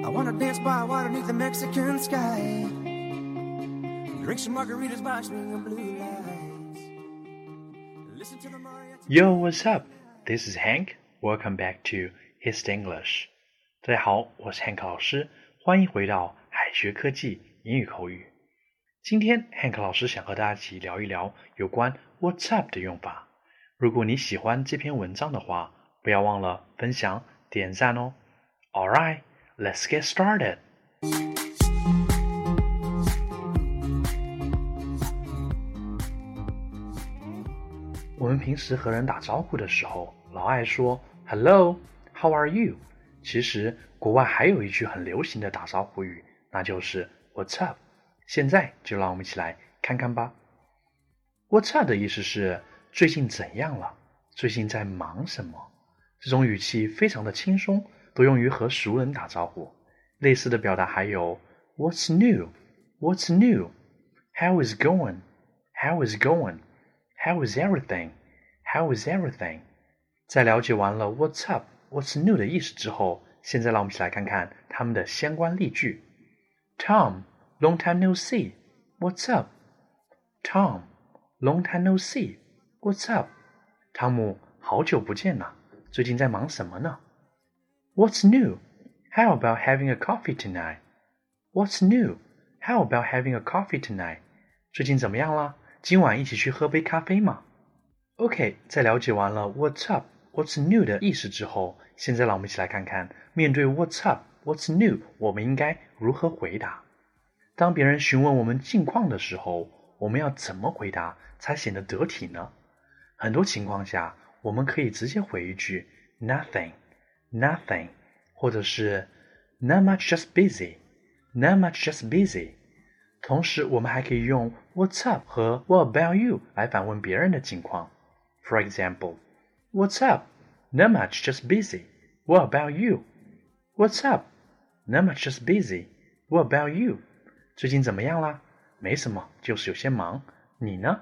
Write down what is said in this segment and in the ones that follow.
I wanna dance by water beneath the Mexican sky. Drink some margaritas by swinging blue lights. Listen to the mariachi. Yo, what's up? This is Hank. Welcome back to His English. 大家好，我是 Hank 老师，欢迎回到海学科技英语口语。今天 Hank 老师想和大家一起聊一聊有关 What's up 的用法。如果你喜欢这篇文章的话，不要忘了分享、点赞哦。All right. Let's get started. 我们平时和人打招呼的时候，老爱说 “Hello, how are you？” 其实国外还有一句很流行的打招呼语，那就是 “What's up？” 现在就让我们一起来看看吧。“What's up？” 的意思是最近怎样了？最近在忙什么？这种语气非常的轻松。多用于和熟人打招呼。类似的表达还有 "What's new? What's new? How is going? How is going? How is everything? How is everything?" 在了解完了 "What's up? What's new" 的意思之后，现在让我们一起来看看它们的相关例句。Tom, long time no see. What's up? Tom, long time no see. What's up? 汤姆，好久不见呐，最近在忙什么呢？What's new? How about having a coffee tonight? What's new? How about having a coffee tonight? 最近怎么样啦？今晚一起去喝杯咖啡吗？OK，在了解完了 What's up, What's new 的意思之后，现在让我们一起来看看，面对 What's up, What's new，我们应该如何回答？当别人询问我们近况的时候，我们要怎么回答才显得得体呢？很多情况下，我们可以直接回一句 Nothing。nothing，或者是 not much just busy，not much just busy。同时，我们还可以用 What's up 和 What about you 来反问别人的情况。For example, What's up? Not much, just busy. What about you? What's up? Not much, just busy. What about you? 最近怎么样啦？没什么，就是有些忙。你呢？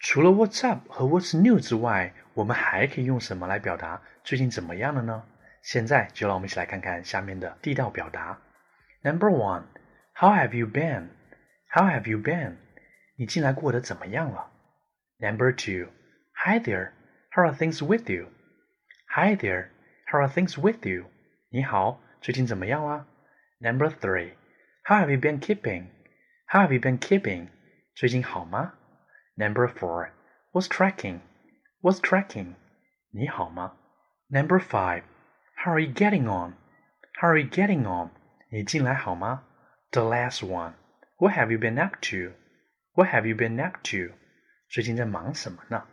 除了 What's up 和 What's new 之外，我们还可以用什么来表达最近怎么样了呢？现在就让我们一起来看看下面的地道表达。Number one, How have you been? How have you been? 你近来过得怎么样了？Number two, Hi there, How are things with you? Hi there, How are things with you? 你好，最近怎么样啦？Number three, How have you been keeping? How have you been keeping? 最近好吗？Number four, What's tracking? What's tracking? 你好吗？Number five. How are you getting on? How are you getting on? 你近来好吗？The last one. What have you been up to? What have you been up to? 最近在忙什么呢？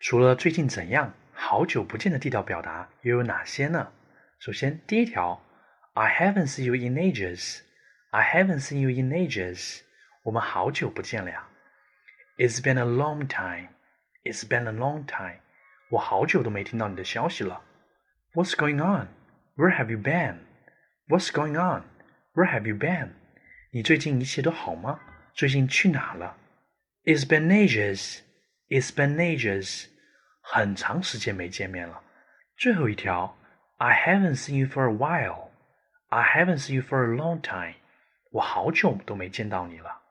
除了最近怎样，好久不见的地道表达又有哪些呢？首先，第一条，I haven't seen you in ages. I haven't seen you in ages. 我们好久不见了呀。It's been a long time. It's been a long time. 我好久都没听到你的消息了。 What's going on? Where have you been? What's going on? Where have you been? 你最近一切都好吗？最近去哪了？It's been ages. It's been ages. 很长时间没见面了。最后一条，I haven't seen you for a while. I haven't seen you for a long time. 我好久都没见到你了。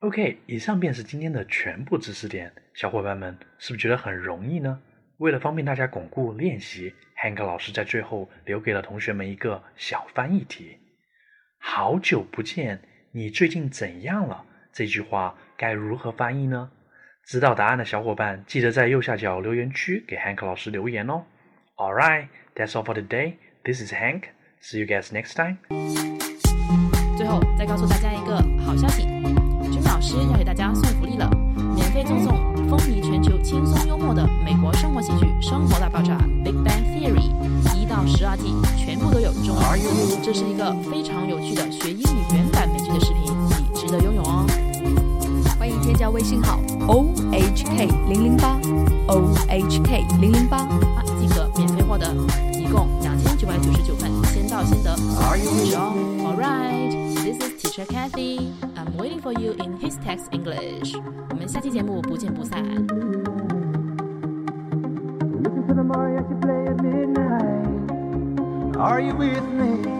OK，以上便是今天的全部知识点。小伙伴们是不是觉得很容易呢？ 为了方便大家巩固练习，Hank 老师在最后留给了同学们一个小翻译题：“好久不见，你最近怎样了？”这句话该如何翻译呢？知道答案的小伙伴，记得在右下角留言区给 Hank 老师留言哦。All right, that's all for today. This is Hank. See you guys next time. 最后再告诉大家一个好消息，君老师要给大家送这是一个非常有趣的学英语原版美剧的视频，你值得拥有哦！欢迎添加微信号 o h k 零零八 o h k 零零八，即可免费获得，一共两千九百九十九份，先到先得，值哦！All right，this is Teacher Kathy. I'm waiting for you in his text English. 我们下期节目不见不散。Listen to the mariachi play at midnight. Are you with me?